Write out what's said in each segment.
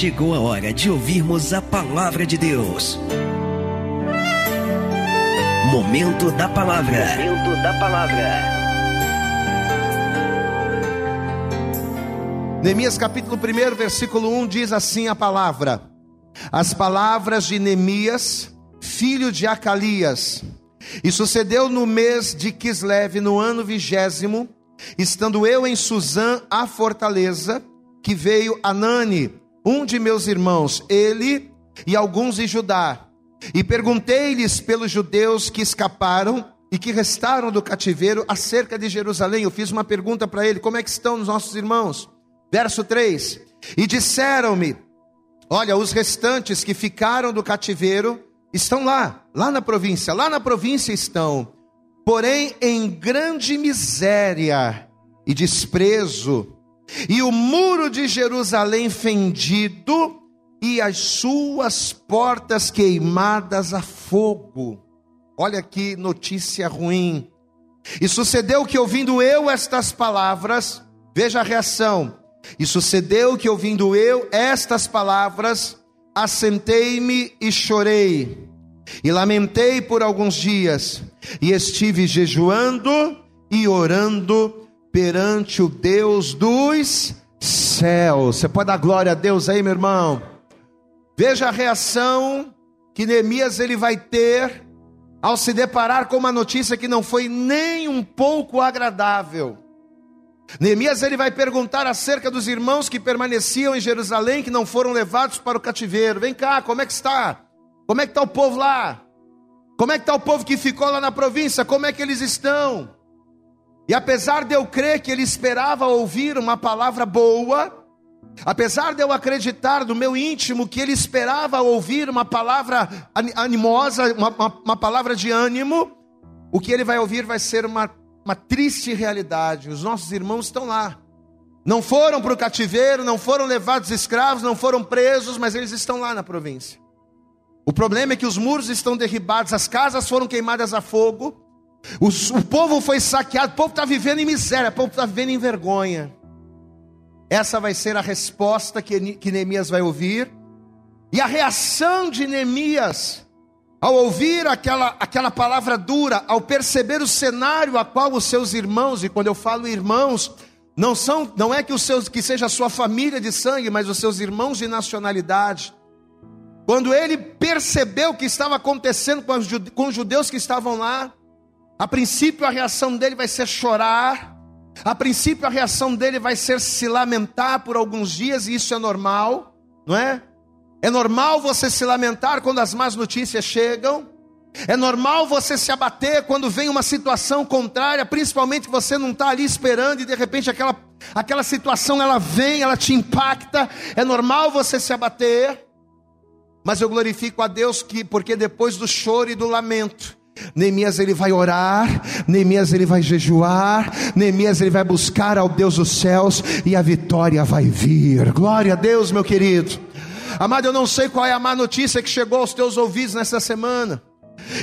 chegou a hora de ouvirmos a palavra de Deus. Momento da palavra. Momento da palavra. Neemias capítulo 1, versículo 1 diz assim a palavra: As palavras de Neemias, filho de Acalias. E sucedeu no mês de Kislev, no ano vigésimo, estando eu em Suzã, a fortaleza, que veio Anani, um de meus irmãos, ele e alguns de Judá. E perguntei-lhes pelos judeus que escaparam e que restaram do cativeiro acerca de Jerusalém. Eu fiz uma pergunta para ele: como é que estão os nossos irmãos? Verso 3: E disseram-me: Olha, os restantes que ficaram do cativeiro estão lá, lá na província, lá na província estão, porém em grande miséria e desprezo, e o muro de Jerusalém fendido, e as suas portas queimadas a fogo. Olha que notícia ruim. E sucedeu que, ouvindo eu estas palavras, veja a reação. E sucedeu que, ouvindo eu estas palavras, assentei-me e chorei, e lamentei por alguns dias, e estive jejuando e orando perante o Deus dos céus. Você pode dar glória a Deus aí, meu irmão? Veja a reação que Neemias ele vai ter ao se deparar com uma notícia que não foi nem um pouco agradável. Neemias ele vai perguntar acerca dos irmãos que permaneciam em Jerusalém, que não foram levados para o cativeiro. Vem cá, como é que está? Como é que está o povo lá? Como é que está o povo que ficou lá na província? Como é que eles estão? E apesar de eu crer que ele esperava ouvir uma palavra boa, Apesar de eu acreditar no meu íntimo que ele esperava ouvir uma palavra animosa, uma, uma, uma, palavra de ânimo, o que ele vai ouvir vai ser uma, uma triste realidade. Os nossos irmãos estão lá. Não foram para o cativeiro, não foram levados escravos, não foram presos, mas eles estão lá na província. O problema é que os muros estão derribados, as casas foram queimadas a fogo, os, o povo foi saqueado, o povo está vivendo em miséria, o povo está vivendo em vergonha. Essa vai ser a resposta que, que Neemias vai ouvir. E a reação de Neemias, ao ouvir aquela, aquela palavra dura, ao perceber o cenário a qual os seus irmãos, e quando eu falo irmãos, não são, não é que os seus que seja a sua família de sangue, mas os seus irmãos de nacionalidade. Quando ele percebeu o que estava acontecendo com os, com os judeus que estavam lá, a princípio a reação dele vai ser chorar, a princípio, a reação dele vai ser se lamentar por alguns dias, e isso é normal, não é? É normal você se lamentar quando as más notícias chegam. É normal você se abater quando vem uma situação contrária, principalmente você não está ali esperando e de repente aquela, aquela situação ela vem, ela te impacta. É normal você se abater. Mas eu glorifico a Deus que, porque depois do choro e do lamento, Neemias ele vai orar, Neemias ele vai jejuar, Neemias ele vai buscar ao Deus dos céus e a vitória vai vir. Glória a Deus, meu querido. Amado, eu não sei qual é a má notícia que chegou aos teus ouvidos nessa semana.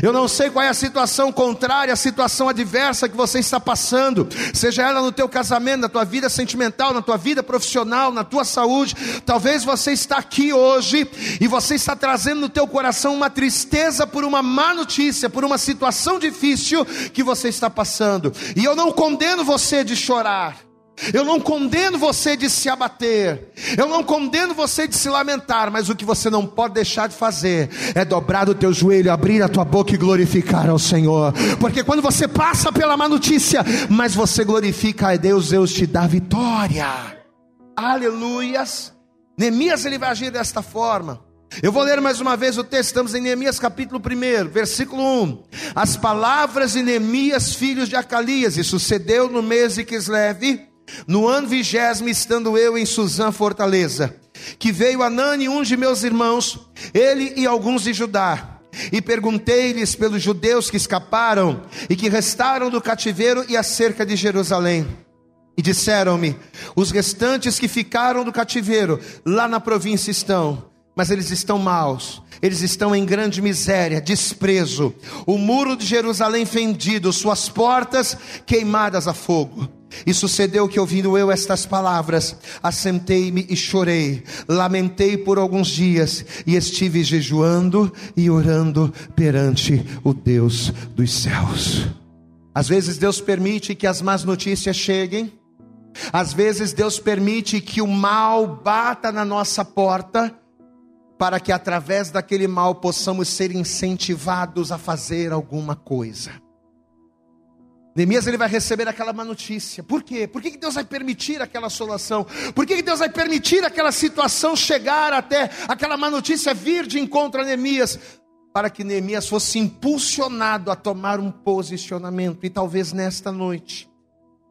Eu não sei qual é a situação contrária, a situação adversa que você está passando, seja ela no teu casamento, na tua vida sentimental, na tua vida profissional, na tua saúde. Talvez você está aqui hoje e você está trazendo no teu coração uma tristeza por uma má notícia, por uma situação difícil que você está passando. E eu não condeno você de chorar. Eu não condeno você de se abater, eu não condeno você de se lamentar, mas o que você não pode deixar de fazer é dobrar o teu joelho, abrir a tua boca e glorificar ao Senhor, porque quando você passa pela má notícia, mas você glorifica a Deus, Deus te dá vitória. Aleluias. Neemias ele vai agir desta forma. Eu vou ler mais uma vez o texto, estamos em Neemias capítulo 1, versículo 1. As palavras de Neemias, filhos de Acalias, e sucedeu no mês de Kislev, no ano vigésimo, estando eu em Suzã, fortaleza, que veio Anani, um de meus irmãos, ele e alguns de Judá, e perguntei-lhes pelos judeus que escaparam e que restaram do cativeiro e acerca de Jerusalém. E disseram-me: os restantes que ficaram do cativeiro lá na província estão, mas eles estão maus, eles estão em grande miséria, desprezo, o muro de Jerusalém fendido, suas portas queimadas a fogo. E sucedeu que, ouvindo eu estas palavras, assentei-me e chorei, lamentei por alguns dias, e estive jejuando e orando perante o Deus dos céus. Às vezes Deus permite que as más notícias cheguem, às vezes Deus permite que o mal bata na nossa porta, para que através daquele mal possamos ser incentivados a fazer alguma coisa. Neemias ele vai receber aquela má notícia. Por quê? Por que Deus vai permitir aquela assolação? Por que Deus vai permitir aquela situação chegar até aquela má notícia vir de encontro a Neemias? Para que Neemias fosse impulsionado a tomar um posicionamento. E talvez nesta noite,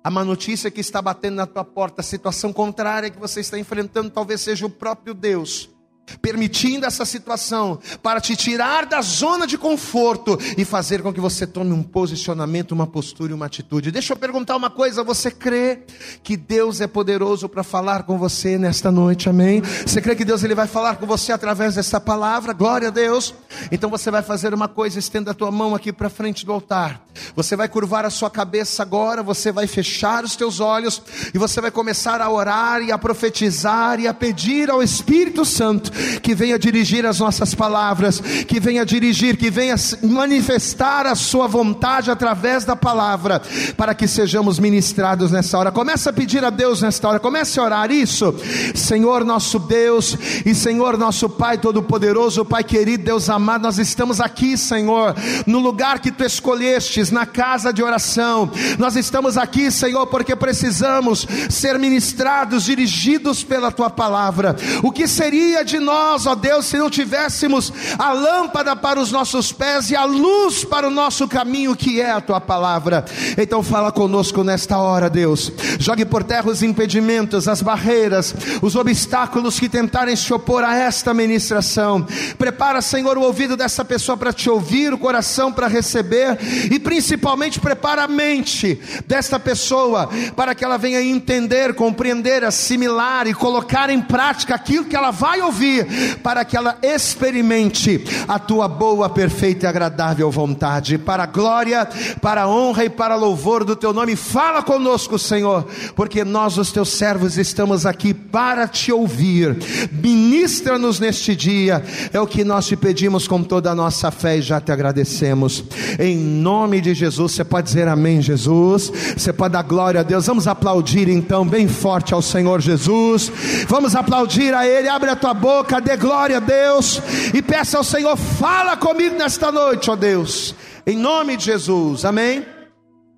a má notícia que está batendo na tua porta, a situação contrária que você está enfrentando, talvez seja o próprio Deus permitindo essa situação para te tirar da zona de conforto e fazer com que você tome um posicionamento, uma postura e uma atitude. Deixa eu perguntar uma coisa: você crê que Deus é poderoso para falar com você nesta noite? Amém? Você crê que Deus ele vai falar com você através dessa palavra? Glória a Deus. Então você vai fazer uma coisa, estenda a tua mão aqui para frente do altar. Você vai curvar a sua cabeça agora, você vai fechar os teus olhos e você vai começar a orar e a profetizar e a pedir ao Espírito Santo que venha dirigir as nossas palavras, que venha dirigir, que venha manifestar a sua vontade através da palavra, para que sejamos ministrados nessa hora. Começa a pedir a Deus nesta hora, comece a orar isso. Senhor nosso Deus e Senhor nosso Pai todo-poderoso, Pai querido, Deus amado, nós estamos aqui, Senhor, no lugar que tu escolhestes, na casa de oração. Nós estamos aqui, Senhor, porque precisamos ser ministrados, dirigidos pela tua palavra. O que seria de nós, ó Deus, se não tivéssemos a lâmpada para os nossos pés e a luz para o nosso caminho, que é a tua palavra. Então fala conosco nesta hora, Deus. Jogue por terra os impedimentos, as barreiras, os obstáculos que tentarem se opor a esta ministração. Prepara, Senhor, o ouvido dessa pessoa para te ouvir, o coração para receber e principalmente prepara a mente desta pessoa para que ela venha entender, compreender, assimilar e colocar em prática aquilo que ela vai ouvir para que ela experimente a tua boa, perfeita e agradável vontade, para a glória, para a honra e para louvor do teu nome. Fala conosco, Senhor, porque nós, os teus servos, estamos aqui para te ouvir. Ministra-nos neste dia, é o que nós te pedimos com toda a nossa fé e já te agradecemos. Em nome de Jesus, você pode dizer amém, Jesus. Você pode dar glória a Deus. Vamos aplaudir então, bem forte ao Senhor Jesus. Vamos aplaudir a Ele. Abre a tua boca boca, dê glória a Deus e peça ao Senhor: fala comigo nesta noite, ó Deus, em nome de Jesus, amém?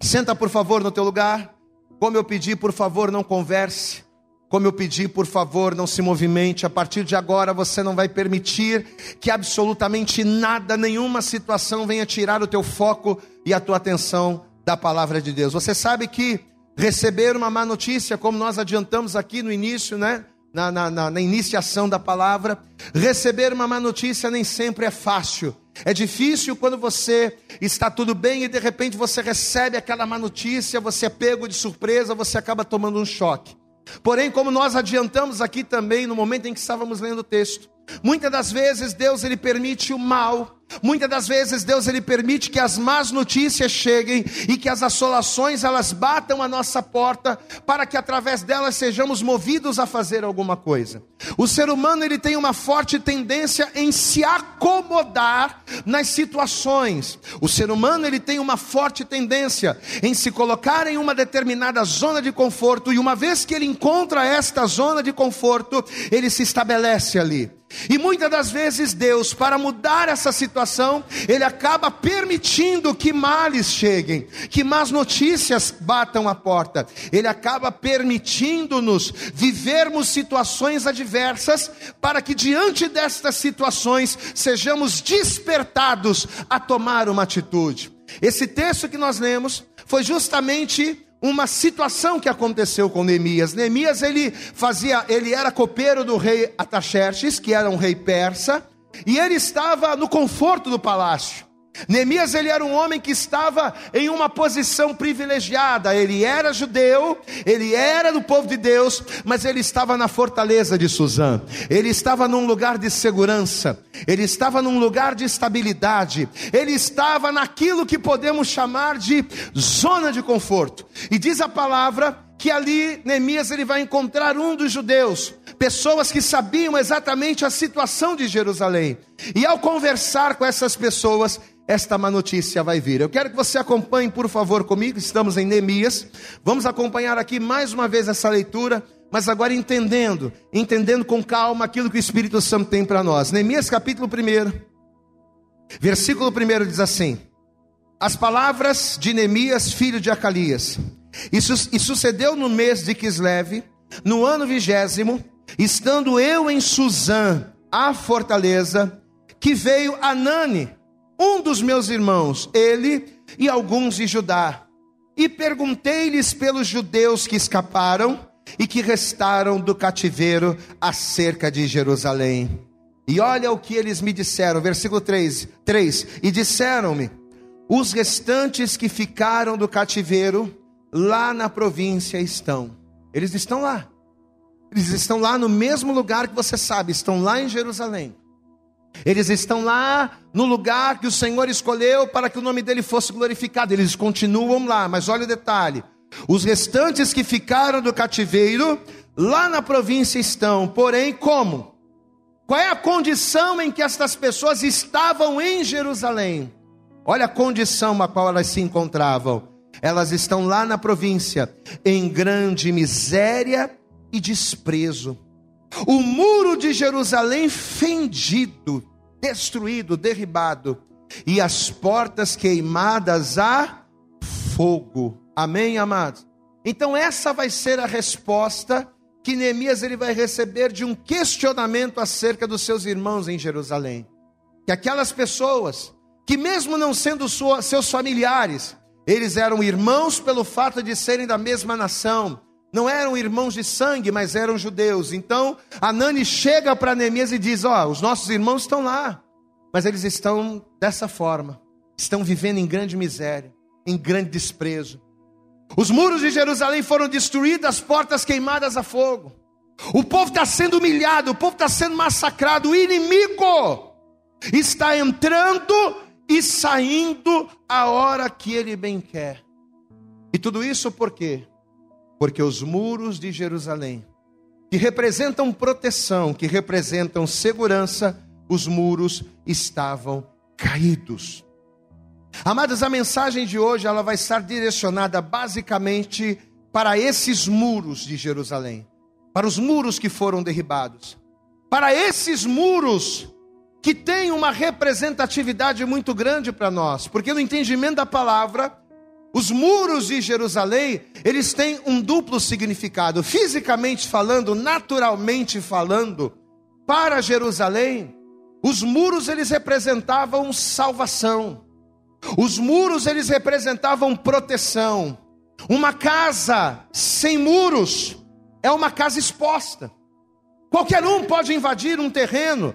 Senta por favor no teu lugar. Como eu pedi, por favor, não converse. Como eu pedi, por favor, não se movimente. A partir de agora você não vai permitir que absolutamente nada, nenhuma situação venha tirar o teu foco e a tua atenção da palavra de Deus. Você sabe que receber uma má notícia, como nós adiantamos aqui no início, né? Na, na, na, na iniciação da palavra, receber uma má notícia nem sempre é fácil. É difícil quando você está tudo bem e de repente você recebe aquela má notícia, você é pego de surpresa, você acaba tomando um choque. Porém, como nós adiantamos aqui também no momento em que estávamos lendo o texto, muitas das vezes Deus ele permite o mal Muitas das vezes Deus ele permite que as más notícias cheguem e que as assolações elas batam a nossa porta para que através delas sejamos movidos a fazer alguma coisa. O ser humano ele tem uma forte tendência em se acomodar nas situações. O ser humano ele tem uma forte tendência em se colocar em uma determinada zona de conforto e uma vez que ele encontra esta zona de conforto, ele se estabelece ali. E muitas das vezes Deus, para mudar essa situação, Ele acaba permitindo que males cheguem, que más notícias batam a porta. Ele acaba permitindo-nos vivermos situações adversas, para que diante destas situações sejamos despertados a tomar uma atitude. Esse texto que nós lemos foi justamente uma situação que aconteceu com Neemias. Neemias ele fazia, ele era copeiro do rei Ataxerxes, que era um rei persa, e ele estava no conforto do palácio. Neemias ele era um homem que estava em uma posição privilegiada. Ele era judeu, ele era do povo de Deus, mas ele estava na fortaleza de Suzã. Ele estava num lugar de segurança. Ele estava num lugar de estabilidade. Ele estava naquilo que podemos chamar de zona de conforto. E diz a palavra que ali Neemias ele vai encontrar um dos judeus, pessoas que sabiam exatamente a situação de Jerusalém. E ao conversar com essas pessoas, esta má notícia vai vir. Eu quero que você acompanhe, por favor, comigo. Estamos em Neemias. Vamos acompanhar aqui mais uma vez essa leitura, mas agora entendendo, entendendo com calma aquilo que o Espírito Santo tem para nós. Neemias capítulo 1, versículo 1 diz assim: As palavras de Neemias, filho de Acalias. Isso, e sucedeu no mês de Quisleve, no ano vigésimo, estando eu em Suzã, a fortaleza, que veio Anani, um dos meus irmãos, ele e alguns de Judá, e perguntei-lhes pelos judeus que escaparam e que restaram do cativeiro acerca de Jerusalém. E olha o que eles me disseram, versículo 3, 3 e disseram-me: os restantes que ficaram do cativeiro lá na província estão. Eles estão lá. Eles estão lá no mesmo lugar que você sabe, estão lá em Jerusalém. Eles estão lá no lugar que o Senhor escolheu para que o nome dele fosse glorificado. Eles continuam lá, mas olha o detalhe: os restantes que ficaram do cativeiro lá na província estão, porém, como? Qual é a condição em que estas pessoas estavam em Jerusalém? Olha a condição a qual elas se encontravam. Elas estão lá na província, em grande miséria e desprezo o muro de Jerusalém fendido, destruído, derribado, e as portas queimadas a fogo. Amém, amados? Então essa vai ser a resposta que Neemias ele vai receber de um questionamento acerca dos seus irmãos em Jerusalém. Que aquelas pessoas que mesmo não sendo sua, seus familiares, eles eram irmãos pelo fato de serem da mesma nação, não eram irmãos de sangue, mas eram judeus. Então, Anani chega para Neemias e diz: Ó, oh, os nossos irmãos estão lá, mas eles estão dessa forma, estão vivendo em grande miséria, em grande desprezo. Os muros de Jerusalém foram destruídos, as portas queimadas a fogo. O povo está sendo humilhado, o povo está sendo massacrado, o inimigo está entrando e saindo a hora que ele bem quer. E tudo isso por quê? Porque os muros de Jerusalém, que representam proteção, que representam segurança, os muros estavam caídos. Amados, a mensagem de hoje ela vai estar direcionada basicamente para esses muros de Jerusalém, para os muros que foram derribados, para esses muros que têm uma representatividade muito grande para nós, porque no entendimento da palavra, os muros de Jerusalém, eles têm um duplo significado. Fisicamente falando, naturalmente falando, para Jerusalém, os muros eles representavam salvação. Os muros eles representavam proteção. Uma casa sem muros é uma casa exposta. Qualquer um pode invadir um terreno,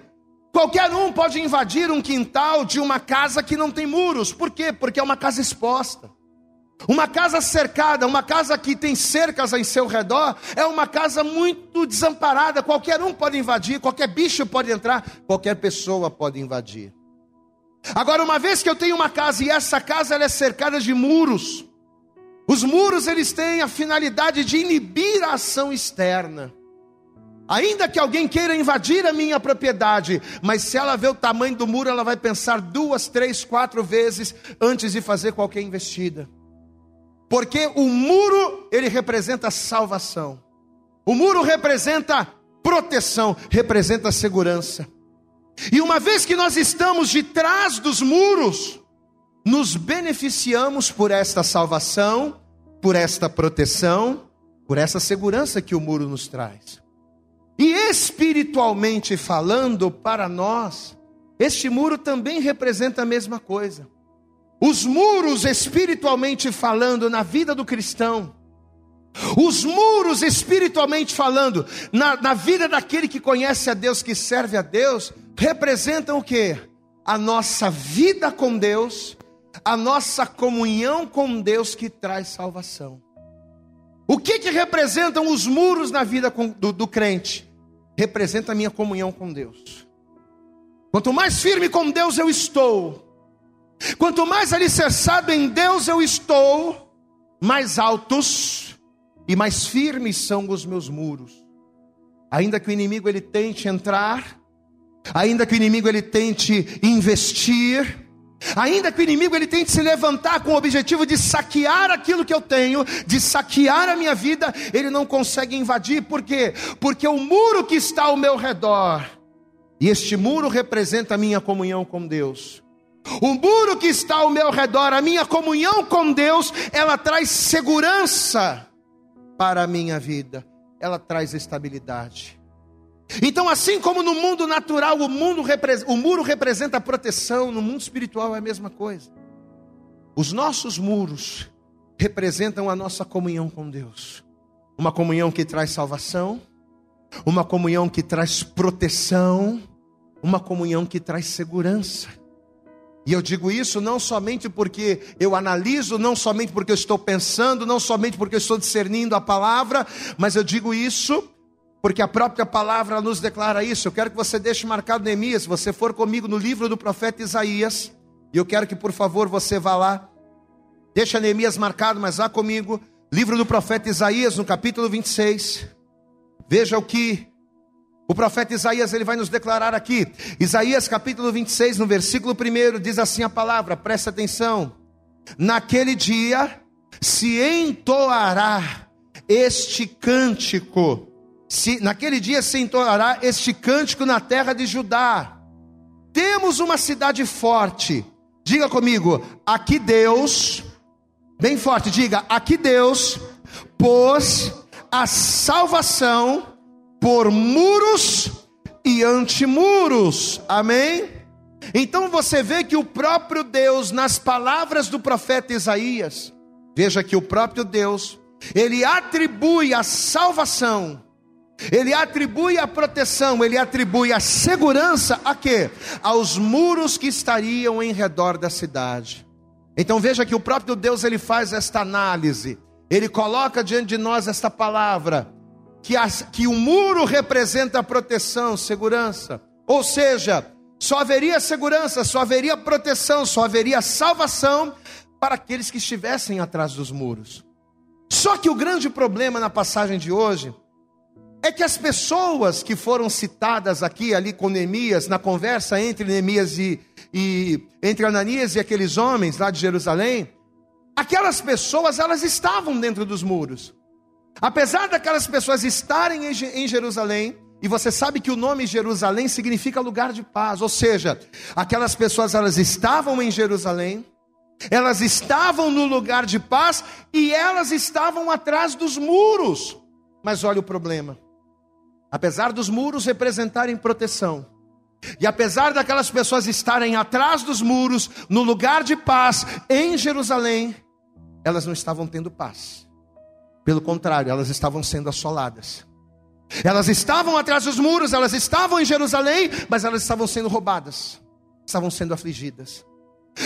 qualquer um pode invadir um quintal de uma casa que não tem muros. Por quê? Porque é uma casa exposta. Uma casa cercada, uma casa que tem cercas em seu redor, é uma casa muito desamparada. Qualquer um pode invadir, qualquer bicho pode entrar, qualquer pessoa pode invadir. Agora, uma vez que eu tenho uma casa e essa casa é cercada de muros, os muros eles têm a finalidade de inibir a ação externa. Ainda que alguém queira invadir a minha propriedade, mas se ela vê o tamanho do muro, ela vai pensar duas, três, quatro vezes antes de fazer qualquer investida. Porque o muro, ele representa salvação. O muro representa proteção, representa segurança. E uma vez que nós estamos de trás dos muros, nos beneficiamos por esta salvação, por esta proteção, por essa segurança que o muro nos traz. E espiritualmente falando, para nós, este muro também representa a mesma coisa. Os muros espiritualmente falando na vida do cristão, os muros espiritualmente falando na, na vida daquele que conhece a Deus, que serve a Deus, representam o que? a nossa vida com Deus, a nossa comunhão com Deus que traz salvação. O que, que representam os muros na vida do, do crente? Representa a minha comunhão com Deus. Quanto mais firme com Deus eu estou, quanto mais alicerçado em Deus eu estou, mais altos e mais firmes são os meus muros. Ainda que o inimigo ele tente entrar, ainda que o inimigo ele tente investir, Ainda que o inimigo ele tente se levantar com o objetivo de saquear aquilo que eu tenho, de saquear a minha vida, ele não consegue invadir, por quê? Porque o muro que está ao meu redor, e este muro representa a minha comunhão com Deus. O muro que está ao meu redor, a minha comunhão com Deus, ela traz segurança para a minha vida, ela traz estabilidade. Então, assim como no mundo natural o, mundo, o muro representa proteção, no mundo espiritual é a mesma coisa. Os nossos muros representam a nossa comunhão com Deus. Uma comunhão que traz salvação, uma comunhão que traz proteção, uma comunhão que traz segurança. E eu digo isso não somente porque eu analiso, não somente porque eu estou pensando, não somente porque eu estou discernindo a palavra, mas eu digo isso porque a própria palavra nos declara isso. Eu quero que você deixe marcado Neemias, se você for comigo no livro do profeta Isaías, e eu quero que por favor você vá lá, deixa Neemias marcado, mas vá comigo, livro do profeta Isaías, no capítulo 26, veja o que o profeta Isaías ele vai nos declarar aqui, Isaías capítulo 26, no versículo 1, diz assim a palavra, presta atenção, naquele dia se entoará este cântico, se, naquele dia se entoará este cântico na terra de Judá. Temos uma cidade forte. Diga comigo, aqui Deus, bem forte, diga, aqui Deus pôs a salvação por muros e antimuros. Amém? Então você vê que o próprio Deus, nas palavras do profeta Isaías, veja que o próprio Deus, ele atribui a salvação ele atribui a proteção, ele atribui a segurança a quê? Aos muros que estariam em redor da cidade. Então veja que o próprio Deus ele faz esta análise. Ele coloca diante de nós esta palavra que, as, que o muro representa proteção, segurança. Ou seja, só haveria segurança, só haveria proteção, só haveria salvação para aqueles que estivessem atrás dos muros. Só que o grande problema na passagem de hoje é que as pessoas que foram citadas aqui, ali com Neemias, na conversa entre Neemias e, e entre Ananias e aqueles homens lá de Jerusalém, aquelas pessoas elas estavam dentro dos muros. Apesar daquelas pessoas estarem em Jerusalém, e você sabe que o nome Jerusalém significa lugar de paz, ou seja, aquelas pessoas elas estavam em Jerusalém, elas estavam no lugar de paz e elas estavam atrás dos muros. Mas olha o problema. Apesar dos muros representarem proteção, e apesar daquelas pessoas estarem atrás dos muros, no lugar de paz, em Jerusalém, elas não estavam tendo paz. Pelo contrário, elas estavam sendo assoladas. Elas estavam atrás dos muros, elas estavam em Jerusalém, mas elas estavam sendo roubadas, estavam sendo afligidas.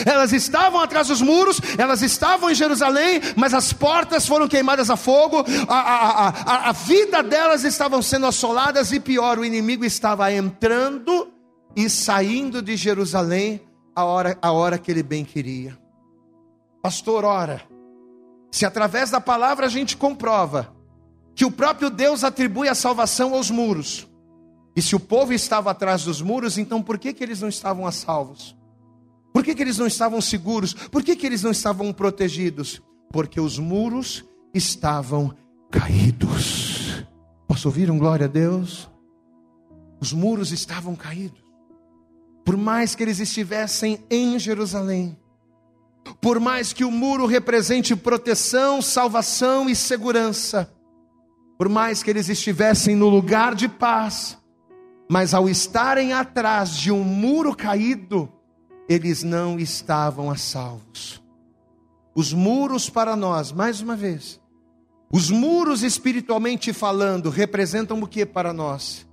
Elas estavam atrás dos muros, elas estavam em Jerusalém, mas as portas foram queimadas a fogo, a, a, a, a vida delas estavam sendo assoladas, e pior, o inimigo estava entrando e saindo de Jerusalém a hora, a hora que ele bem queria. Pastor, ora, se através da palavra a gente comprova que o próprio Deus atribui a salvação aos muros, e se o povo estava atrás dos muros, então por que, que eles não estavam a salvos? Por que, que eles não estavam seguros? Por que, que eles não estavam protegidos? Porque os muros estavam caídos. Posso ouvir um glória a Deus? Os muros estavam caídos. Por mais que eles estivessem em Jerusalém, por mais que o muro represente proteção, salvação e segurança, por mais que eles estivessem no lugar de paz, mas ao estarem atrás de um muro caído, eles não estavam a salvos. Os muros para nós, mais uma vez, os muros espiritualmente falando, representam o que para nós?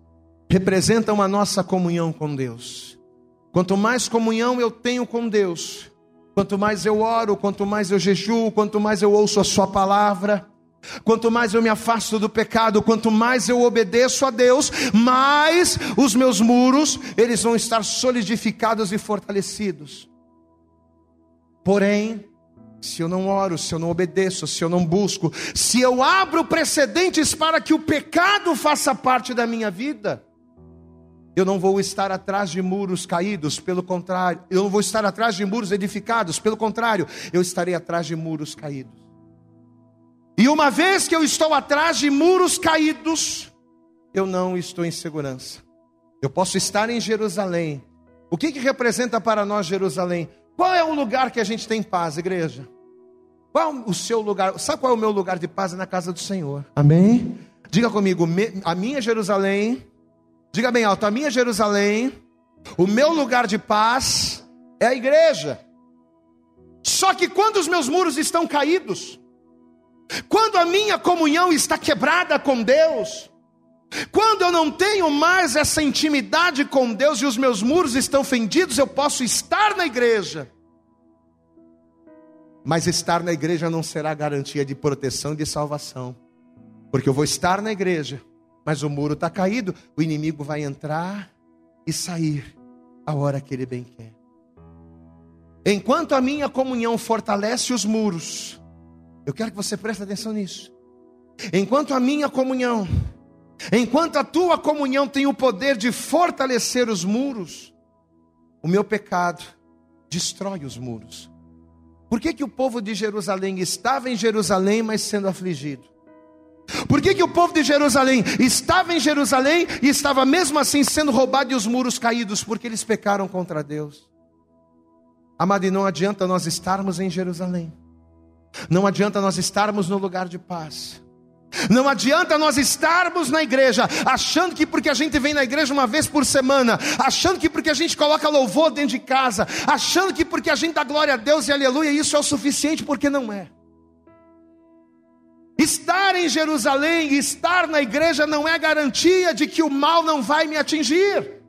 Representam a nossa comunhão com Deus. Quanto mais comunhão eu tenho com Deus, quanto mais eu oro, quanto mais eu jejuo, quanto mais eu ouço a Sua palavra, Quanto mais eu me afasto do pecado, quanto mais eu obedeço a Deus, mais os meus muros, eles vão estar solidificados e fortalecidos. Porém, se eu não oro, se eu não obedeço, se eu não busco, se eu abro precedentes para que o pecado faça parte da minha vida, eu não vou estar atrás de muros caídos, pelo contrário, eu não vou estar atrás de muros edificados, pelo contrário, eu estarei atrás de muros caídos. E uma vez que eu estou atrás de muros caídos, eu não estou em segurança. Eu posso estar em Jerusalém. O que, que representa para nós Jerusalém? Qual é o lugar que a gente tem paz, igreja? Qual o seu lugar? Sabe qual é o meu lugar de paz? É na casa do Senhor. Amém? Diga comigo, a minha Jerusalém, diga bem alto, a minha Jerusalém, o meu lugar de paz é a igreja. Só que quando os meus muros estão caídos, quando a minha comunhão está quebrada com Deus, quando eu não tenho mais essa intimidade com Deus e os meus muros estão fendidos, eu posso estar na igreja, mas estar na igreja não será garantia de proteção e de salvação, porque eu vou estar na igreja, mas o muro está caído, o inimigo vai entrar e sair a hora que ele bem quer. Enquanto a minha comunhão fortalece os muros, eu quero que você preste atenção nisso. Enquanto a minha comunhão, enquanto a tua comunhão tem o poder de fortalecer os muros, o meu pecado destrói os muros. Por que, que o povo de Jerusalém estava em Jerusalém, mas sendo afligido? Por que, que o povo de Jerusalém estava em Jerusalém e estava mesmo assim sendo roubado e os muros caídos? Porque eles pecaram contra Deus. Amado, e não adianta nós estarmos em Jerusalém, não adianta nós estarmos no lugar de paz, não adianta nós estarmos na igreja achando que porque a gente vem na igreja uma vez por semana, achando que porque a gente coloca louvor dentro de casa, achando que porque a gente dá glória a Deus e aleluia, isso é o suficiente, porque não é. Estar em Jerusalém, estar na igreja não é garantia de que o mal não vai me atingir.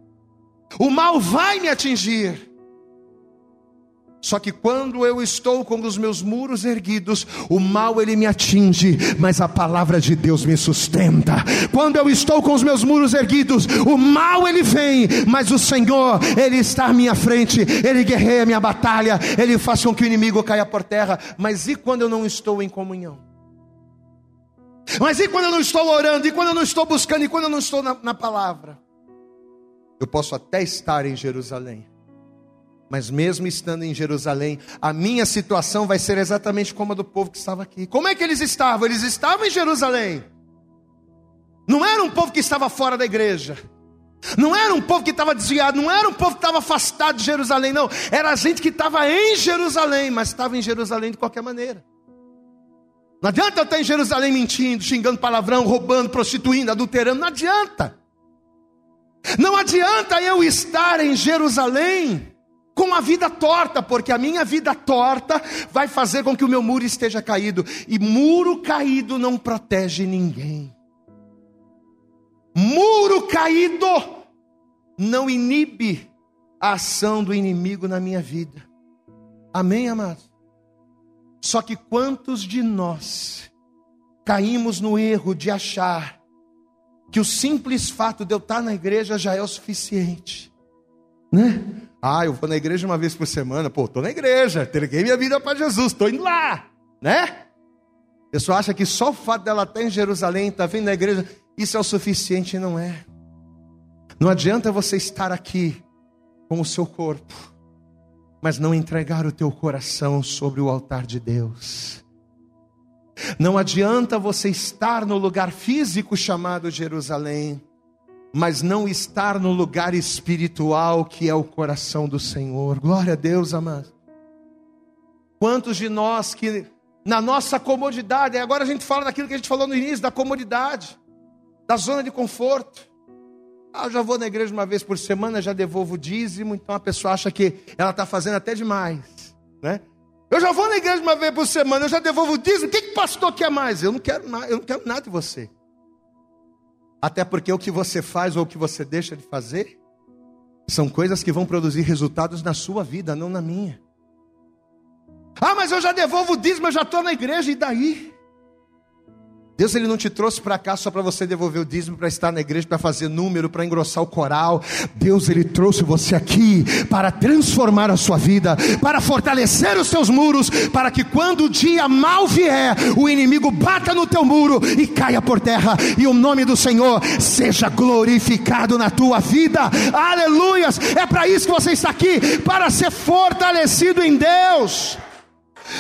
O mal vai me atingir. Só que quando eu estou com os meus muros erguidos, o mal ele me atinge, mas a palavra de Deus me sustenta. Quando eu estou com os meus muros erguidos, o mal ele vem, mas o Senhor, ele está à minha frente, ele guerreia a minha batalha, ele faz com que o inimigo caia por terra. Mas e quando eu não estou em comunhão? Mas e quando eu não estou orando? E quando eu não estou buscando? E quando eu não estou na, na palavra? Eu posso até estar em Jerusalém mas mesmo estando em Jerusalém, a minha situação vai ser exatamente como a do povo que estava aqui. Como é que eles estavam? Eles estavam em Jerusalém. Não era um povo que estava fora da igreja. Não era um povo que estava desviado, não era um povo que estava afastado de Jerusalém, não. Era gente que estava em Jerusalém, mas estava em Jerusalém de qualquer maneira. Não adianta eu estar em Jerusalém mentindo, xingando palavrão, roubando, prostituindo, adulterando, não adianta. Não adianta eu estar em Jerusalém com a vida torta, porque a minha vida torta vai fazer com que o meu muro esteja caído, e muro caído não protege ninguém. Muro caído não inibe a ação do inimigo na minha vida. Amém, amados? Só que quantos de nós caímos no erro de achar que o simples fato de eu estar na igreja já é o suficiente, né? Ah, eu vou na igreja uma vez por semana. Pô, estou na igreja, entreguei minha vida para Jesus, estou indo lá, né? A pessoa acha que só o fato dela estar em Jerusalém, estar tá vindo na igreja, isso é o suficiente, não é. Não adianta você estar aqui com o seu corpo, mas não entregar o teu coração sobre o altar de Deus. Não adianta você estar no lugar físico chamado Jerusalém, mas não estar no lugar espiritual que é o coração do Senhor. Glória a Deus, amado. Quantos de nós que na nossa comodidade, agora a gente fala daquilo que a gente falou no início, da comodidade, da zona de conforto. Ah, eu já vou na igreja uma vez por semana, já devolvo o dízimo, então a pessoa acha que ela está fazendo até demais, né? Eu já vou na igreja uma vez por semana, eu já devolvo o dízimo, o que, que pastor quer mais? Eu não quero, eu não quero nada de você. Até porque o que você faz ou o que você deixa de fazer São coisas que vão produzir resultados na sua vida, não na minha. Ah, mas eu já devolvo o dízimo, eu já estou na igreja, e daí? Deus ele não te trouxe para cá só para você devolver o dízimo, para estar na igreja, para fazer número, para engrossar o coral. Deus ele trouxe você aqui para transformar a sua vida, para fortalecer os seus muros, para que quando o dia mal vier, o inimigo bata no teu muro e caia por terra, e o nome do Senhor seja glorificado na tua vida. Aleluias! É para isso que você está aqui, para ser fortalecido em Deus.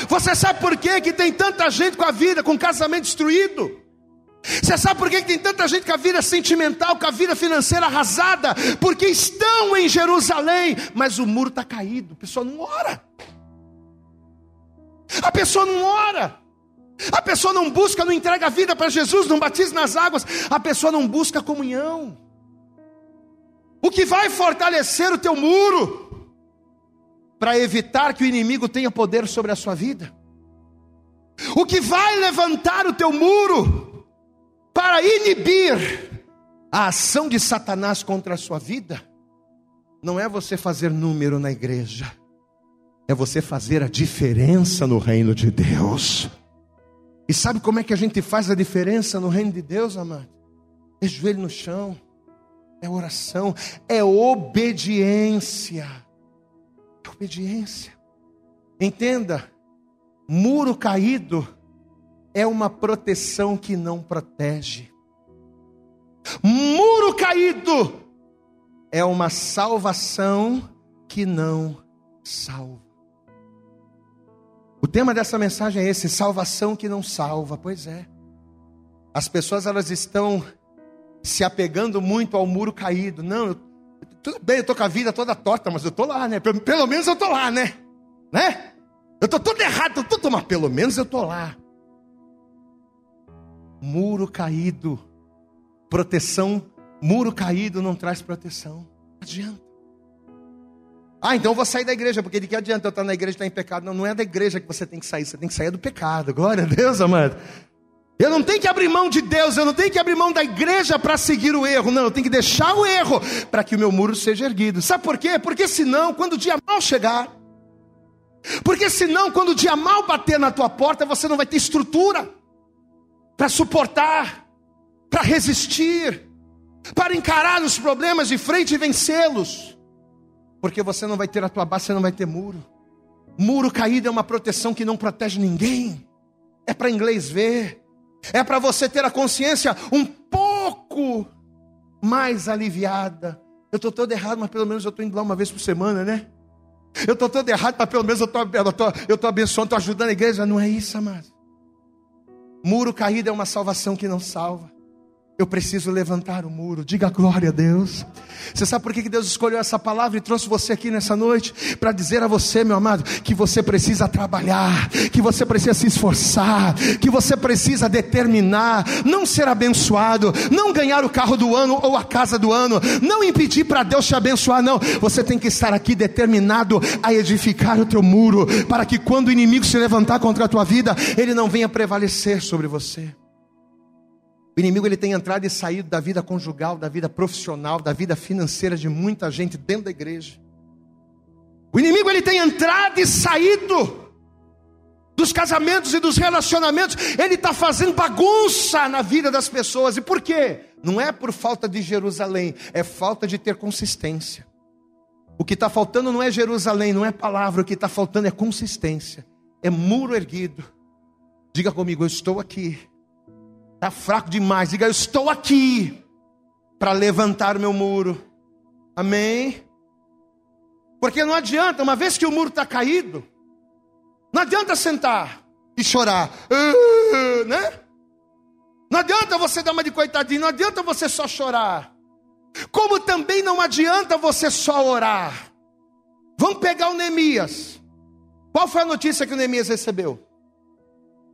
Você sabe por quê que tem tanta gente com a vida, com o casamento destruído? Você sabe por que tem tanta gente com a vida sentimental, com a vida financeira arrasada? Porque estão em Jerusalém, mas o muro está caído, a pessoa não ora. A pessoa não ora. A pessoa não busca, não entrega a vida para Jesus, não batiza nas águas. A pessoa não busca comunhão. O que vai fortalecer o teu muro? Para evitar que o inimigo tenha poder sobre a sua vida. O que vai levantar o teu muro para inibir a ação de Satanás contra a sua vida, não é você fazer número na igreja, é você fazer a diferença no reino de Deus. E sabe como é que a gente faz a diferença no reino de Deus, amado? É joelho no chão, é oração, é obediência obediência. Entenda, muro caído é uma proteção que não protege. Muro caído é uma salvação que não salva. O tema dessa mensagem é esse: salvação que não salva. Pois é. As pessoas elas estão se apegando muito ao muro caído. Não, eu tudo bem, eu estou com a vida toda torta, mas eu estou lá, né? Pelo, pelo menos eu estou lá, né? Né? Eu estou todo errado, tô todo, mas pelo menos eu estou lá. Muro caído, proteção, muro caído não traz proteção. Adianta. Ah, então eu vou sair da igreja, porque de que adianta eu estar na igreja e estar em pecado? Não, não é da igreja que você tem que sair, você tem que sair do pecado. Glória a Deus, amado. Eu não tenho que abrir mão de Deus, eu não tenho que abrir mão da igreja para seguir o erro, não, eu tenho que deixar o erro para que o meu muro seja erguido. Sabe por quê? Porque senão, quando o dia mal chegar, porque senão, quando o dia mal bater na tua porta, você não vai ter estrutura para suportar, para resistir, para encarar os problemas de frente e vencê-los, porque você não vai ter a tua base, você não vai ter muro. Muro caído é uma proteção que não protege ninguém, é para inglês ver é para você ter a consciência um pouco mais aliviada. Eu estou todo errado, mas pelo menos eu estou indo lá uma vez por semana, né? Eu estou todo errado, mas pelo menos eu estou abençoando, estou ajudando a igreja. Não é isso, amado. Muro caído é uma salvação que não salva. Eu preciso levantar o muro. Diga glória a Deus. Você sabe por que Deus escolheu essa palavra e trouxe você aqui nessa noite? Para dizer a você, meu amado, que você precisa trabalhar, que você precisa se esforçar, que você precisa determinar, não ser abençoado, não ganhar o carro do ano ou a casa do ano, não impedir para Deus te abençoar, não. Você tem que estar aqui determinado a edificar o teu muro, para que quando o inimigo se levantar contra a tua vida, ele não venha prevalecer sobre você. O inimigo ele tem entrado e saído da vida conjugal, da vida profissional, da vida financeira de muita gente dentro da igreja. O inimigo ele tem entrado e saído dos casamentos e dos relacionamentos. Ele está fazendo bagunça na vida das pessoas. E por quê? Não é por falta de Jerusalém, é falta de ter consistência. O que está faltando não é Jerusalém, não é palavra, o que está faltando é consistência, é muro erguido. Diga comigo, eu estou aqui Está fraco demais. Diga, eu estou aqui para levantar meu muro. Amém? Porque não adianta, uma vez que o muro está caído, não adianta sentar e chorar, uh, né? Não adianta você dar uma de coitadinho, não adianta você só chorar. Como também não adianta você só orar. Vamos pegar o Neemias. Qual foi a notícia que o Neemias recebeu?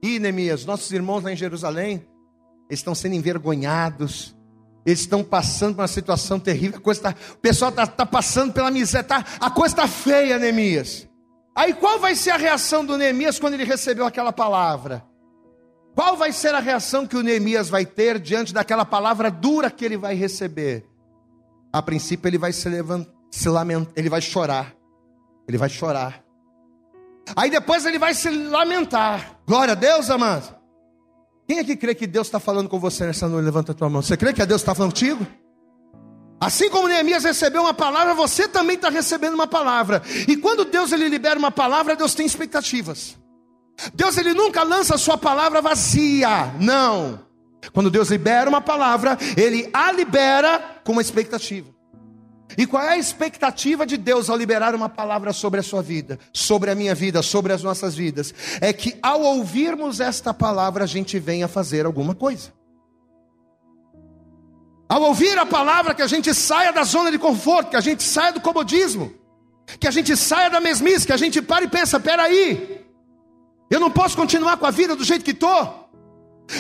Ih, Neemias, nossos irmãos lá em Jerusalém eles estão sendo envergonhados, eles estão passando por uma situação terrível, a coisa tá, o pessoal está tá passando pela miséria, tá, a coisa está feia, Neemias. Aí qual vai ser a reação do Neemias quando ele recebeu aquela palavra? Qual vai ser a reação que o Neemias vai ter diante daquela palavra dura que ele vai receber? A princípio ele vai se, se lamentar, ele vai chorar. Ele vai chorar. Aí depois ele vai se lamentar. Glória a Deus, amado. Quem é que crê que Deus está falando com você nessa noite? Levanta a tua mão. Você crê que Deus está falando contigo? Assim como Neemias recebeu uma palavra, você também está recebendo uma palavra. E quando Deus ele libera uma palavra, Deus tem expectativas. Deus ele nunca lança a sua palavra vazia. Não. Quando Deus libera uma palavra, ele a libera com uma expectativa. E qual é a expectativa de Deus ao liberar uma palavra sobre a sua vida, sobre a minha vida, sobre as nossas vidas? É que ao ouvirmos esta palavra, a gente venha fazer alguma coisa. Ao ouvir a palavra, que a gente saia da zona de conforto, que a gente saia do comodismo, que a gente saia da mesmice, que a gente pare e pensa: peraí, eu não posso continuar com a vida do jeito que estou.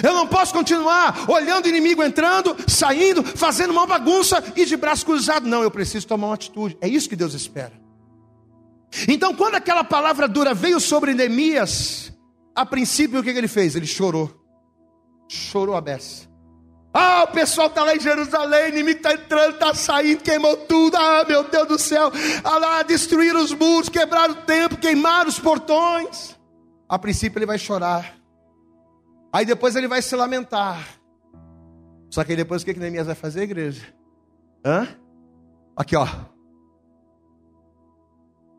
Eu não posso continuar olhando o inimigo entrando, saindo, fazendo uma bagunça e de braço cruzado. Não, eu preciso tomar uma atitude. É isso que Deus espera. Então, quando aquela palavra dura veio sobre Neemias, a princípio o que ele fez? Ele chorou. Chorou a beça. Ah, o pessoal está lá em Jerusalém, inimigo está entrando, está saindo, queimou tudo. Ah, meu Deus do céu. Ah lá, destruíram os muros, quebraram o templo, queimaram os portões. A princípio ele vai chorar. Aí depois ele vai se lamentar. Só que aí depois o que, que Neemias vai fazer, igreja? Hã? Aqui, ó.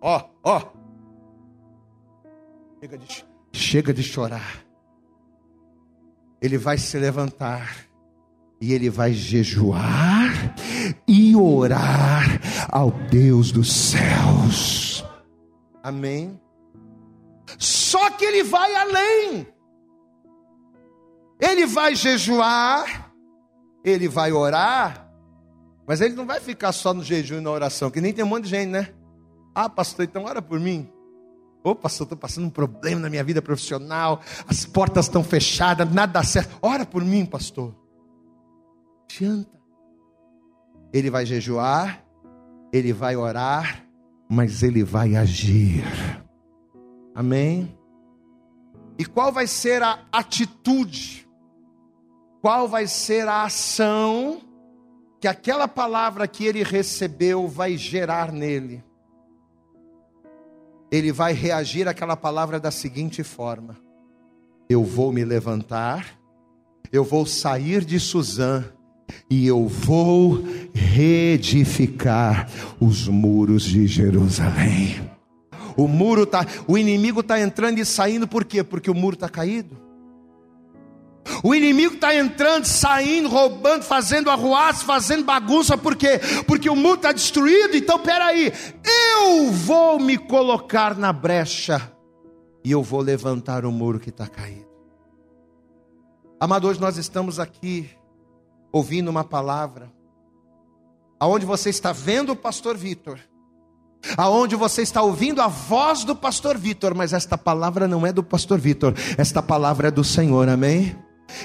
Ó, ó. Chega de, chega de chorar. Ele vai se levantar. E ele vai jejuar e orar ao Deus dos céus. Amém. Só que ele vai além. Ele vai jejuar, ele vai orar, mas ele não vai ficar só no jejum e na oração, que nem tem um monte de gente, né? Ah, pastor, então ora por mim. Ô, oh, pastor, estou passando um problema na minha vida profissional, as portas estão fechadas, nada dá certo. Ora por mim, pastor. Adianta. Ele vai jejuar, ele vai orar, mas ele vai agir. Amém? E qual vai ser a atitude qual vai ser a ação que aquela palavra que ele recebeu vai gerar nele. Ele vai reagir àquela palavra da seguinte forma: Eu vou me levantar, eu vou sair de Suzã e eu vou reedificar os muros de Jerusalém. O muro tá, o inimigo está entrando e saindo por quê? Porque o muro está caído. O inimigo está entrando, saindo, roubando, fazendo arruaço, fazendo bagunça, por quê? Porque o mundo está destruído. Então, peraí, eu vou me colocar na brecha e eu vou levantar o muro que está caído. Amado, hoje nós estamos aqui ouvindo uma palavra, aonde você está vendo o pastor Vitor, aonde você está ouvindo a voz do pastor Vitor, mas esta palavra não é do pastor Vitor, esta palavra é do Senhor, amém?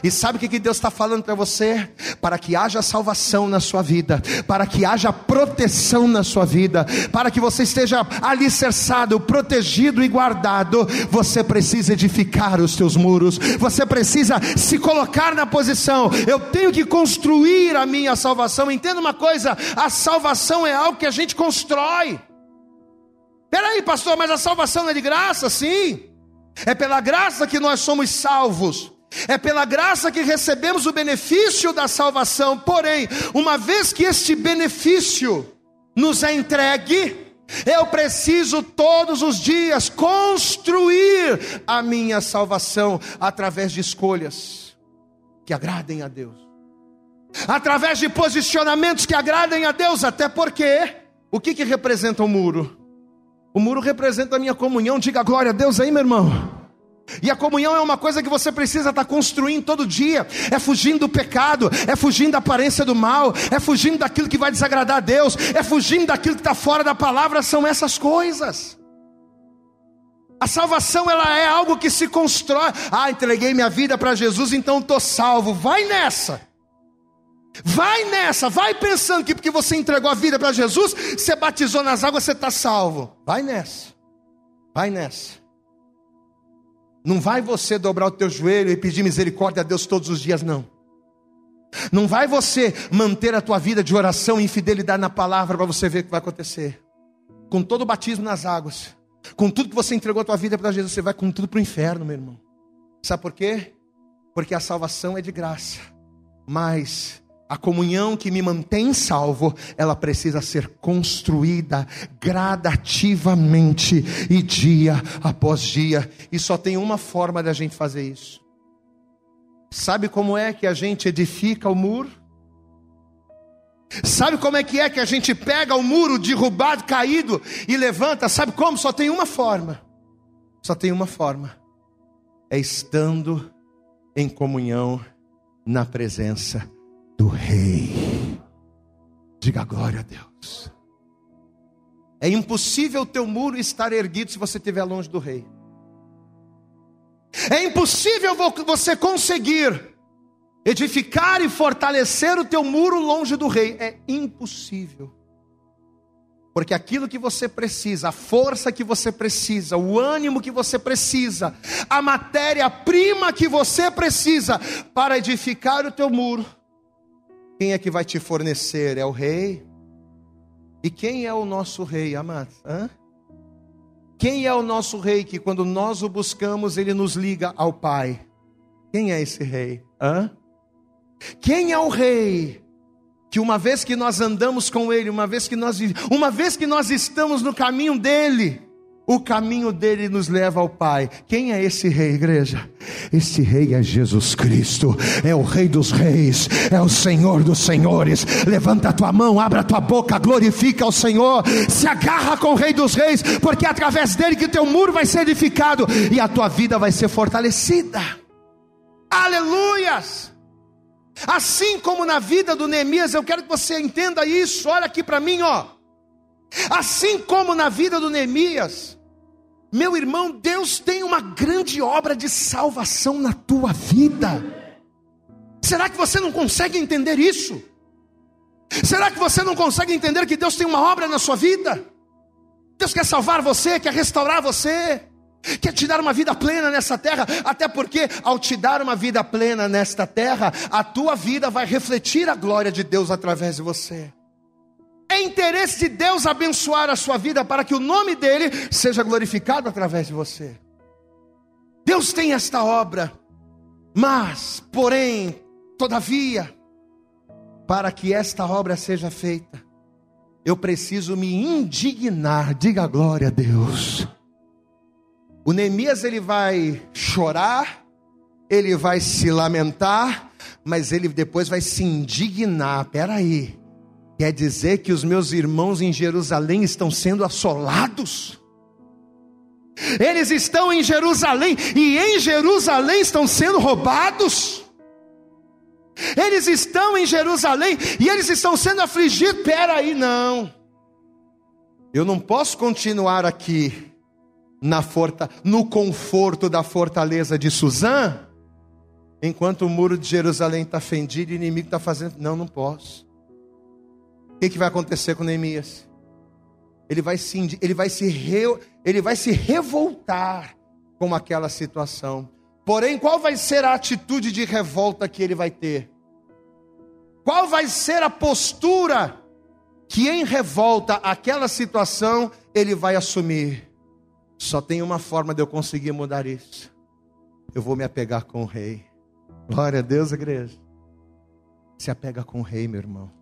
E sabe o que Deus está falando para você? Para que haja salvação na sua vida, para que haja proteção na sua vida, para que você esteja alicerçado, protegido e guardado, você precisa edificar os seus muros, você precisa se colocar na posição. Eu tenho que construir a minha salvação. Entenda uma coisa: a salvação é algo que a gente constrói. Peraí, pastor, mas a salvação não é de graça? Sim, é pela graça que nós somos salvos. É pela graça que recebemos o benefício da salvação. Porém, uma vez que este benefício nos é entregue, eu preciso todos os dias construir a minha salvação através de escolhas que agradem a Deus, através de posicionamentos que agradem a Deus, até porque o que, que representa o muro? O muro representa a minha comunhão. Diga glória a Deus aí, meu irmão. E a comunhão é uma coisa que você precisa estar construindo todo dia. É fugindo do pecado, é fugindo da aparência do mal, é fugindo daquilo que vai desagradar a Deus, é fugindo daquilo que está fora da palavra. São essas coisas. A salvação ela é algo que se constrói. Ah, entreguei minha vida para Jesus, então estou salvo. Vai nessa. Vai nessa, vai pensando que porque você entregou a vida para Jesus, você batizou nas águas, você está salvo. Vai nessa. Vai nessa. Não vai você dobrar o teu joelho e pedir misericórdia a Deus todos os dias, não. Não vai você manter a tua vida de oração e infidelidade na palavra para você ver o que vai acontecer. Com todo o batismo nas águas, com tudo que você entregou a tua vida para Jesus, você vai com tudo para o inferno, meu irmão. Sabe por quê? Porque a salvação é de graça. Mas a comunhão que me mantém salvo, ela precisa ser construída gradativamente e dia após dia. E só tem uma forma de a gente fazer isso. Sabe como é que a gente edifica o muro? Sabe como é que é que a gente pega o muro derrubado, caído e levanta? Sabe como? Só tem uma forma. Só tem uma forma. É estando em comunhão na presença do Rei. Diga glória a Deus. É impossível o teu muro estar erguido se você estiver longe do Rei. É impossível você conseguir edificar e fortalecer o teu muro longe do rei. É impossível. Porque aquilo que você precisa, a força que você precisa, o ânimo que você precisa, a matéria-prima que você precisa para edificar o teu muro, quem é que vai te fornecer? É o rei. E quem é o nosso rei, amados? Hã? Quem é o nosso rei que quando nós o buscamos, ele nos liga ao Pai? Quem é esse rei? Hã? Quem é o rei que uma vez que nós andamos com ele, uma vez que nós uma vez que nós estamos no caminho dele, o caminho dele nos leva ao Pai. Quem é esse rei, igreja? Esse rei é Jesus Cristo, é o Rei dos Reis, é o Senhor dos Senhores. Levanta a tua mão, abra a tua boca, glorifica o Senhor, se agarra com o Rei dos Reis, porque é através dele que teu muro vai ser edificado e a tua vida vai ser fortalecida. Aleluias! Assim como na vida do Neemias, eu quero que você entenda isso. Olha aqui para mim, ó. Assim como na vida do Neemias, meu irmão, Deus tem uma grande obra de salvação na tua vida. Será que você não consegue entender isso? Será que você não consegue entender que Deus tem uma obra na sua vida? Deus quer salvar você, quer restaurar você, quer te dar uma vida plena nessa terra, até porque ao te dar uma vida plena nesta terra, a tua vida vai refletir a glória de Deus através de você. É interesse de Deus abençoar a sua vida para que o nome dele seja glorificado através de você. Deus tem esta obra, mas, porém, todavia, para que esta obra seja feita, eu preciso me indignar. Diga glória a Deus. O Neemias ele vai chorar, ele vai se lamentar, mas ele depois vai se indignar. Peraí, Quer dizer que os meus irmãos em Jerusalém estão sendo assolados? Eles estão em Jerusalém e em Jerusalém estão sendo roubados? Eles estão em Jerusalém e eles estão sendo afligidos. Peraí, não. Eu não posso continuar aqui na forta, no conforto da fortaleza de Suzã, enquanto o muro de Jerusalém está fendido e o inimigo está fazendo. Não, não posso. O que, que vai acontecer com Neemias? Ele vai se, ele vai se, re, ele vai se revoltar com aquela situação. Porém, qual vai ser a atitude de revolta que ele vai ter? Qual vai ser a postura que em revolta aquela situação ele vai assumir? Só tem uma forma de eu conseguir mudar isso. Eu vou me apegar com o rei. Glória a Deus, igreja. Se apega com o rei, meu irmão.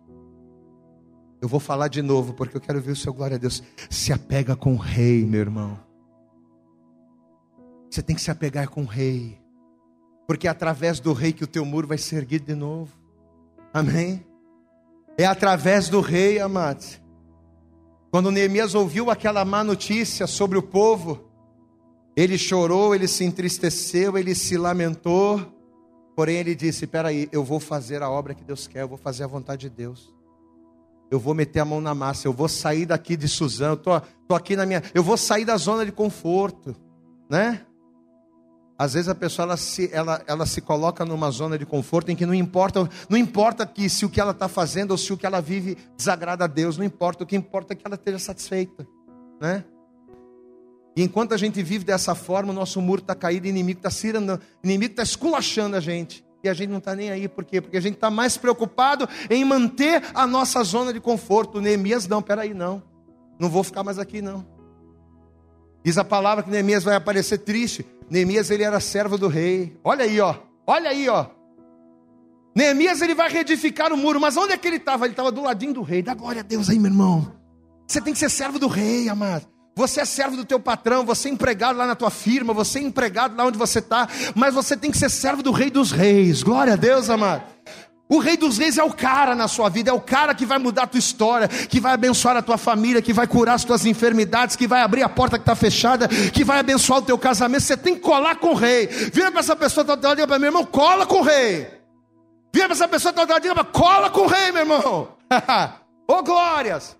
Eu vou falar de novo, porque eu quero ver o seu glória a Deus. Se apega com o rei, meu irmão. Você tem que se apegar com o rei. Porque é através do rei que o teu muro vai ser erguido de novo. Amém? É através do rei, amados. Quando Neemias ouviu aquela má notícia sobre o povo, ele chorou, ele se entristeceu, ele se lamentou. Porém, ele disse: Espera aí, eu vou fazer a obra que Deus quer, eu vou fazer a vontade de Deus eu vou meter a mão na massa, eu vou sair daqui de Suzano, eu tô, tô aqui na minha, eu vou sair da zona de conforto, né? Às vezes a pessoa ela se, ela, ela se coloca numa zona de conforto em que não importa, não importa que se o que ela está fazendo ou se o que ela vive desagrada a Deus, não importa, o que importa é que ela esteja satisfeita, né? E enquanto a gente vive dessa forma, o nosso muro está caído, o inimigo está cirando, o inimigo está esculachando a gente. E a gente não está nem aí, por quê? Porque a gente está mais preocupado em manter a nossa zona de conforto. Neemias, não, peraí, não. Não vou ficar mais aqui, não. Diz a palavra que Neemias vai aparecer triste. Neemias, ele era servo do rei. Olha aí, ó. Olha aí, ó. Neemias, ele vai reedificar o muro. Mas onde é que ele estava? Ele estava do ladinho do rei. Dá glória a Deus aí, meu irmão. Você tem que ser servo do rei, amado. Você é servo do teu patrão, você é empregado lá na tua firma, você é empregado lá onde você está, mas você tem que ser servo do rei dos reis. Glória a Deus, amado. O rei dos reis é o cara na sua vida, é o cara que vai mudar a tua história, que vai abençoar a tua família, que vai curar as tuas enfermidades, que vai abrir a porta que está fechada, que vai abençoar o teu casamento. Você tem que colar com o rei. Vira para essa pessoa que está diga para meu irmão, cola com o rei. Vira para essa pessoa que está diga cola com o rei, meu irmão. Ô oh, glórias!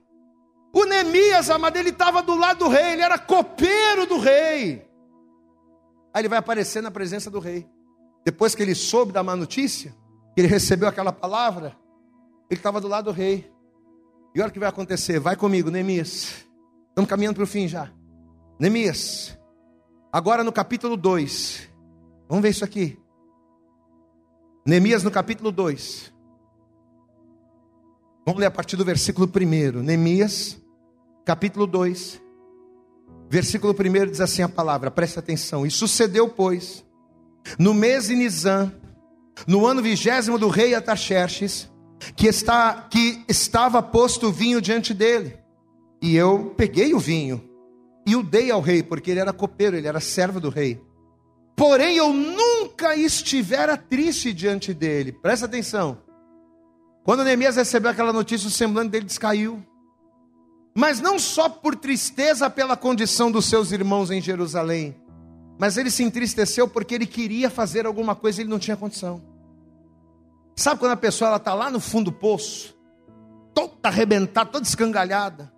O Neemias, amado, ele estava do lado do rei, ele era copeiro do rei. Aí ele vai aparecer na presença do rei. Depois que ele soube da má notícia, que ele recebeu aquela palavra, ele estava do lado do rei. E olha o que vai acontecer, vai comigo, Neemias. Estamos caminhando para o fim já. Neemias, agora no capítulo 2, vamos ver isso aqui. Neemias no capítulo 2. Vamos ler a partir do versículo 1. Neemias capítulo 2, versículo 1 diz assim a palavra, presta atenção. E sucedeu, pois, no mês de Nisan, no ano vigésimo do rei Ataxerxes, que, está, que estava posto o vinho diante dele. E eu peguei o vinho e o dei ao rei, porque ele era copeiro, ele era servo do rei. Porém, eu nunca estivera triste diante dele. Presta atenção. Quando Neemias recebeu aquela notícia, o semblante dele descaiu mas não só por tristeza pela condição dos seus irmãos em Jerusalém, mas ele se entristeceu porque ele queria fazer alguma coisa e ele não tinha condição. Sabe quando a pessoa está lá no fundo do poço, toda arrebentada, toda escangalhada,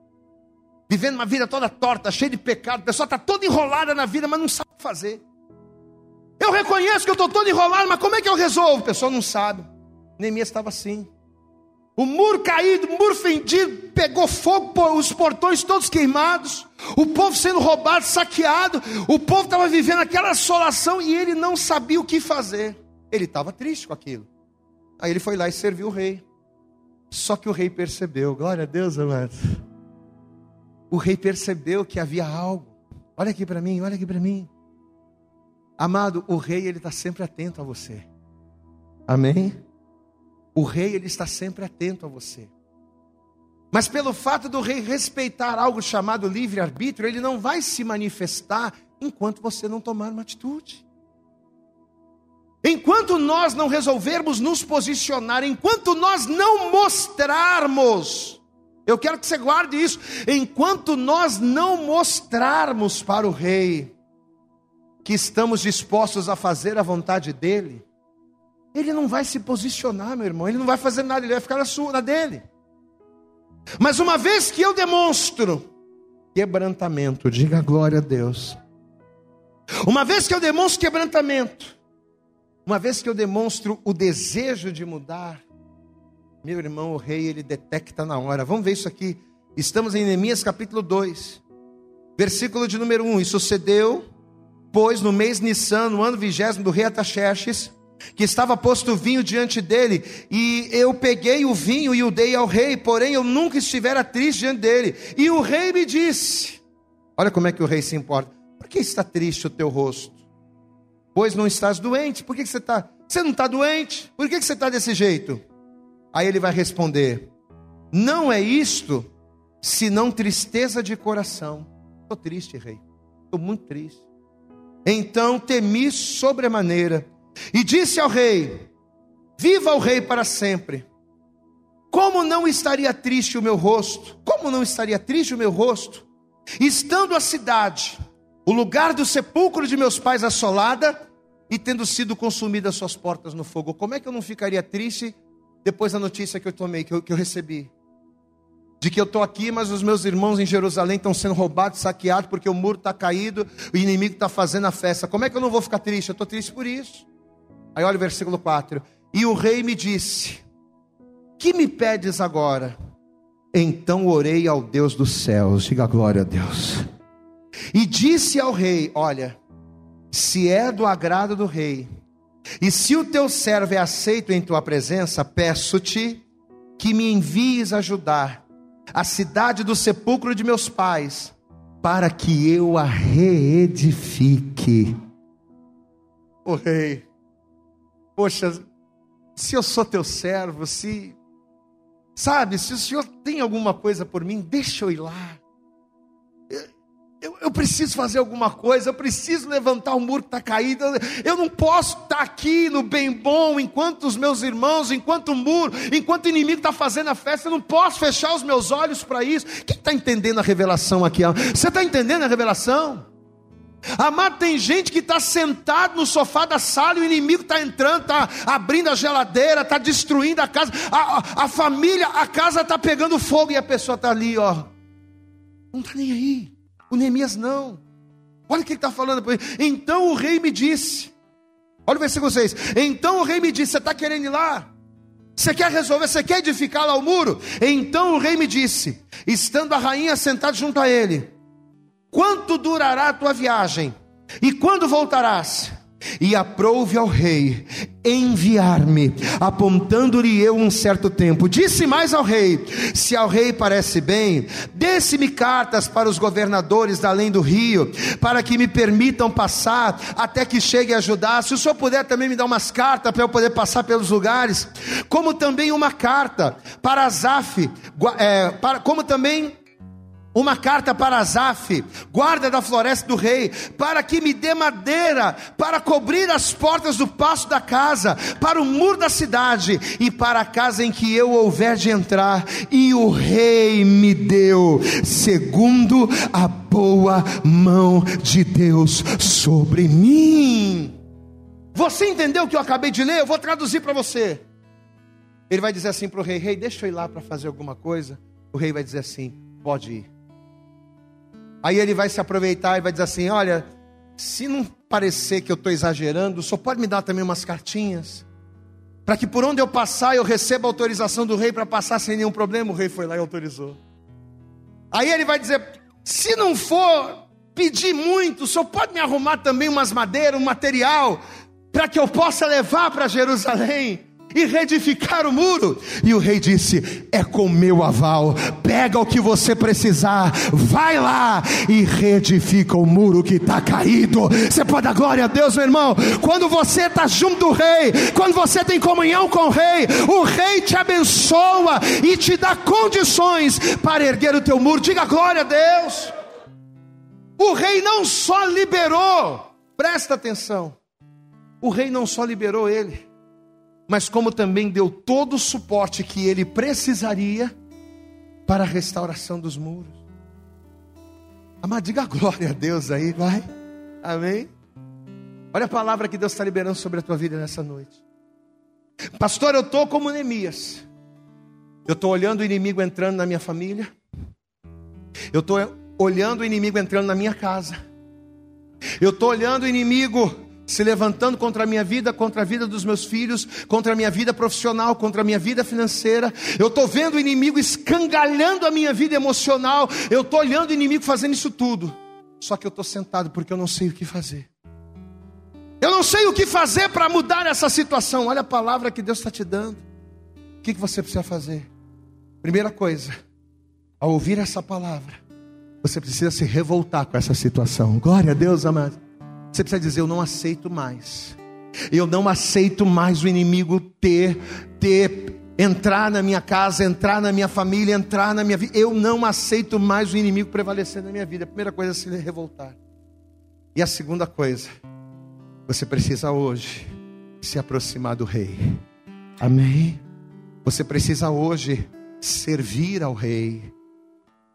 vivendo uma vida toda torta, cheia de pecado, a pessoa está toda enrolada na vida, mas não sabe o que fazer. Eu reconheço que eu estou todo enrolado, mas como é que eu resolvo? A pessoa não sabe. Neemias estava assim. O muro caído, o muro fendido, pegou fogo, os portões todos queimados, o povo sendo roubado, saqueado, o povo estava vivendo aquela assolação e ele não sabia o que fazer. Ele estava triste com aquilo. Aí ele foi lá e serviu o rei. Só que o rei percebeu, glória a Deus, amado. O rei percebeu que havia algo. Olha aqui para mim, olha aqui para mim. Amado, o rei ele está sempre atento a você. Amém? O rei ele está sempre atento a você. Mas pelo fato do rei respeitar algo chamado livre-arbítrio, ele não vai se manifestar enquanto você não tomar uma atitude. Enquanto nós não resolvermos nos posicionar, enquanto nós não mostrarmos, eu quero que você guarde isso, enquanto nós não mostrarmos para o rei que estamos dispostos a fazer a vontade dele, ele não vai se posicionar, meu irmão, ele não vai fazer nada, ele vai ficar na sua, na dele. Mas uma vez que eu demonstro quebrantamento, diga glória a Deus. Uma vez que eu demonstro quebrantamento, uma vez que eu demonstro o desejo de mudar, meu irmão, o rei, ele detecta na hora. Vamos ver isso aqui. Estamos em Neemias capítulo 2, versículo de número 1. E sucedeu, pois, no mês Nissan, no ano vigésimo do rei Ataxerxes, que estava posto vinho diante dele, e eu peguei o vinho e o dei ao rei, porém eu nunca estivera triste diante dele. E o rei me disse: Olha como é que o rei se importa. Por que está triste o teu rosto? Pois não estás doente. Por que, você está? Você não está doente? Por que, você está desse jeito? Aí ele vai responder: Não é isto, senão tristeza de coração. Estou triste, rei. Estou muito triste. Então temi sobremaneira e disse ao rei: Viva o rei para sempre. Como não estaria triste o meu rosto? Como não estaria triste o meu rosto? Estando a cidade, o lugar do sepulcro de meus pais assolada e tendo sido consumidas suas portas no fogo. Como é que eu não ficaria triste depois da notícia que eu tomei, que eu, que eu recebi? de que eu estou aqui, mas os meus irmãos em Jerusalém estão sendo roubados, saqueados, porque o muro está caído, o inimigo está fazendo a festa. Como é que eu não vou ficar triste? Eu estou triste por isso. Aí olha o versículo 4. E o rei me disse: Que me pedes agora? Então orei ao Deus dos céus, diga glória a Deus. E disse ao rei: Olha, se é do agrado do rei, E se o teu servo é aceito em tua presença, peço-te que me envies ajudar a cidade do sepulcro de meus pais, para que eu a reedifique. O rei, poxa, se eu sou teu servo, se, sabe, se o senhor tem alguma coisa por mim, deixa eu ir lá. Eu, eu, preciso fazer alguma coisa, eu preciso levantar o muro que está caído. Eu não posso estar tá aqui no bem bom, enquanto os meus irmãos, enquanto o muro, enquanto o inimigo está fazendo a festa, eu não posso fechar os meus olhos para isso. Quem está entendendo a revelação aqui? Você está entendendo a revelação? Amado, tem gente que está sentado no sofá da sala e o inimigo está entrando, está abrindo a geladeira, está destruindo a casa, a, a, família, a casa está pegando fogo e a pessoa está ali, ó. Não está nem aí. O Neemias não. Olha o que ele está falando. Então o rei me disse. Olha o versículo 6. Então o rei me disse: Você está querendo ir lá? Você quer resolver? Você quer edificar lá o muro? Então o rei me disse, estando a rainha sentada junto a ele: Quanto durará a tua viagem? E quando voltarás? E aprouve ao rei enviar-me, apontando-lhe eu um certo tempo. Disse mais ao rei: Se ao rei parece bem, desse-me cartas para os governadores além do rio, para que me permitam passar até que chegue a ajudar. Se o senhor puder também me dar umas cartas para eu poder passar pelos lugares, como também uma carta para Azaf, é, para, como também uma carta para Azaf, guarda da floresta do rei, para que me dê madeira para cobrir as portas do passo da casa, para o muro da cidade e para a casa em que eu houver de entrar. E o rei me deu, segundo a boa mão de Deus sobre mim. Você entendeu o que eu acabei de ler? Eu vou traduzir para você. Ele vai dizer assim para o rei: Rei, deixa eu ir lá para fazer alguma coisa. O rei vai dizer assim: Pode ir. Aí ele vai se aproveitar e vai dizer assim: Olha, se não parecer que eu estou exagerando, só pode me dar também umas cartinhas. Para que por onde eu passar eu receba autorização do rei para passar sem nenhum problema. O rei foi lá e autorizou. Aí ele vai dizer: se não for pedir muito, só pode me arrumar também umas madeiras, um material, para que eu possa levar para Jerusalém e reedificar o muro. E o rei disse: É com meu aval, pega o que você precisar, vai lá e reedifica o muro que está caído. Você pode dar glória a Deus, meu irmão. Quando você está junto do rei, quando você tem comunhão com o rei, o rei te abençoa e te dá condições para erguer o teu muro. Diga glória a Deus. O rei não só liberou, presta atenção, o rei não só liberou ele mas como também deu todo o suporte que ele precisaria para a restauração dos muros. Amado, diga glória a Deus aí, vai. Amém? Olha a palavra que Deus está liberando sobre a tua vida nessa noite. Pastor, eu estou como Neemias. Eu estou olhando o inimigo entrando na minha família. Eu estou olhando o inimigo entrando na minha casa. Eu estou olhando o inimigo se levantando contra a minha vida, contra a vida dos meus filhos, contra a minha vida profissional, contra a minha vida financeira. Eu estou vendo o inimigo escangalhando a minha vida emocional. Eu estou olhando o inimigo fazendo isso tudo. Só que eu estou sentado porque eu não sei o que fazer. Eu não sei o que fazer para mudar essa situação. Olha a palavra que Deus está te dando. O que, que você precisa fazer? Primeira coisa, ao ouvir essa palavra, você precisa se revoltar com essa situação. Glória a Deus, amado. Você precisa dizer: Eu não aceito mais. Eu não aceito mais o inimigo ter, ter, entrar na minha casa, entrar na minha família, entrar na minha vida. Eu não aceito mais o inimigo prevalecer na minha vida. A primeira coisa é se revoltar. E a segunda coisa, você precisa hoje se aproximar do rei. Amém? Você precisa hoje servir ao rei.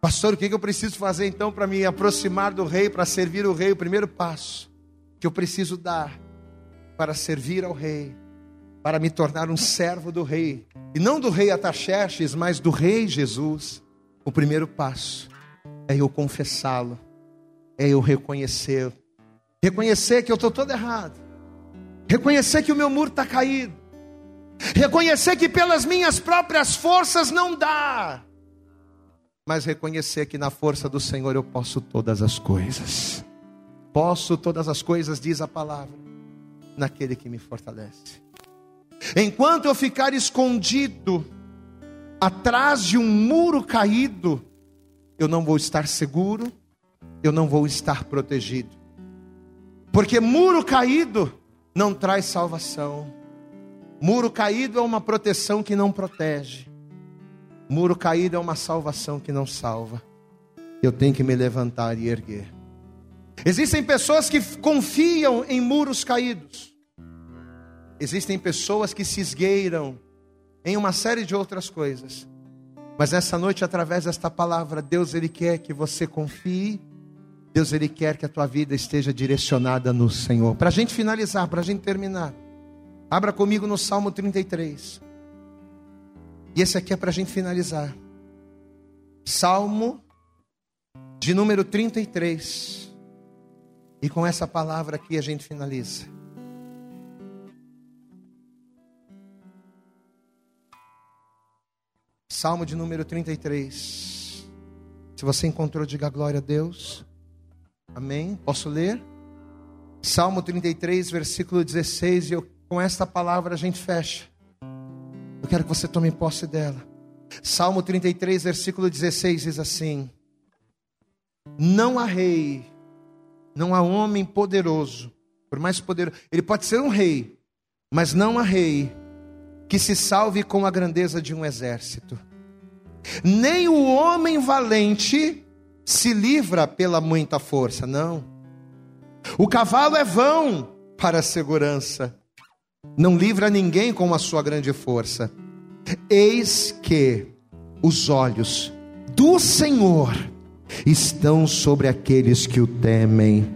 Pastor, o que eu preciso fazer então para me aproximar do rei, para servir o rei? O primeiro passo que eu preciso dar para servir ao rei, para me tornar um servo do rei, e não do rei Ataxerxes, mas do rei Jesus. O primeiro passo é eu confessá-lo, é eu reconhecê-lo, reconhecer que eu estou todo errado, reconhecer que o meu muro está caído, reconhecer que pelas minhas próprias forças não dá, mas reconhecer que na força do Senhor eu posso todas as coisas. Posso todas as coisas, diz a palavra. naquele que me fortalece. Enquanto eu ficar escondido atrás de um muro caído, eu não vou estar seguro, eu não vou estar protegido. Porque muro caído não traz salvação. Muro caído é uma proteção que não protege. Muro caído é uma salvação que não salva. Eu tenho que me levantar e erguer. Existem pessoas que confiam em muros caídos. Existem pessoas que se esgueiram em uma série de outras coisas. Mas nessa noite, através desta palavra, Deus ele quer que você confie. Deus ele quer que a tua vida esteja direcionada no Senhor. Para a gente finalizar, para a gente terminar, abra comigo no Salmo 33. E esse aqui é para a gente finalizar. Salmo de número 33. E com essa palavra aqui a gente finaliza. Salmo de número 33. Se você encontrou, diga glória a Deus. Amém. Posso ler? Salmo 33, versículo 16. E eu, com esta palavra a gente fecha. Eu quero que você tome posse dela. Salmo 33, versículo 16 diz assim: Não há rei, não há homem poderoso, por mais poderoso, ele pode ser um rei, mas não há rei que se salve com a grandeza de um exército. Nem o homem valente se livra pela muita força, não. O cavalo é vão para a segurança, não livra ninguém com a sua grande força. Eis que os olhos do Senhor estão sobre aqueles que o temem,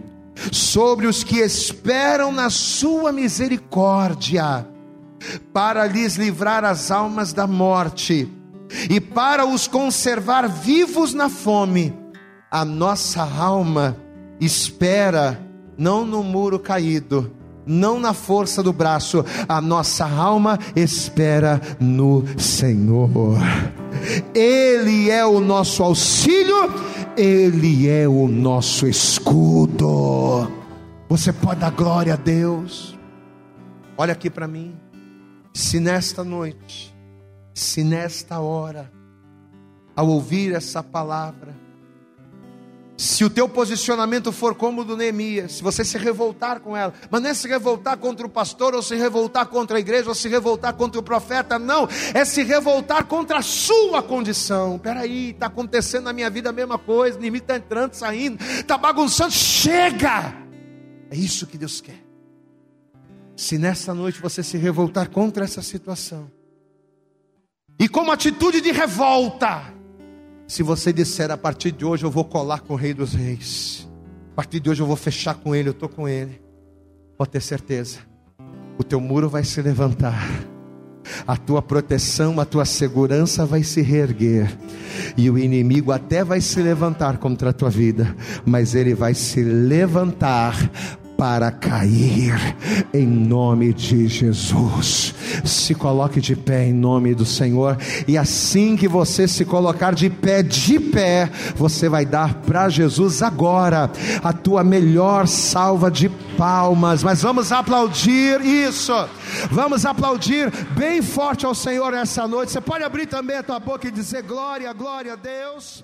sobre os que esperam na sua misericórdia para lhes livrar as almas da morte e para os conservar vivos na fome. A nossa alma espera não no muro caído, não na força do braço, a nossa alma espera no Senhor. Ele é o nosso auxílio, Ele é o nosso escudo. Você pode dar glória a Deus. Olha aqui para mim. Se nesta noite, se nesta hora, ao ouvir essa palavra, se o teu posicionamento for como o do Neemias, se você se revoltar com ela, mas não é se revoltar contra o pastor, ou se revoltar contra a igreja, ou se revoltar contra o profeta, não, é se revoltar contra a sua condição. Peraí, está acontecendo na minha vida a mesma coisa, o está entrando, saindo, está bagunçando, chega! É isso que Deus quer. Se nessa noite você se revoltar contra essa situação, e como atitude de revolta, se você disser a partir de hoje eu vou colar com o Rei dos Reis, a partir de hoje eu vou fechar com Ele, eu estou com Ele, pode ter certeza, o teu muro vai se levantar a tua proteção, a tua segurança vai se reerguer, e o inimigo até vai se levantar contra a tua vida, mas ele vai se levantar para cair, em nome de Jesus. Se coloque de pé em nome do Senhor, e assim que você se colocar de pé, de pé, você vai dar para Jesus agora a tua melhor salva de palmas. Mas vamos aplaudir isso, vamos aplaudir bem forte ao Senhor essa noite. Você pode abrir também a tua boca e dizer glória, glória a Deus.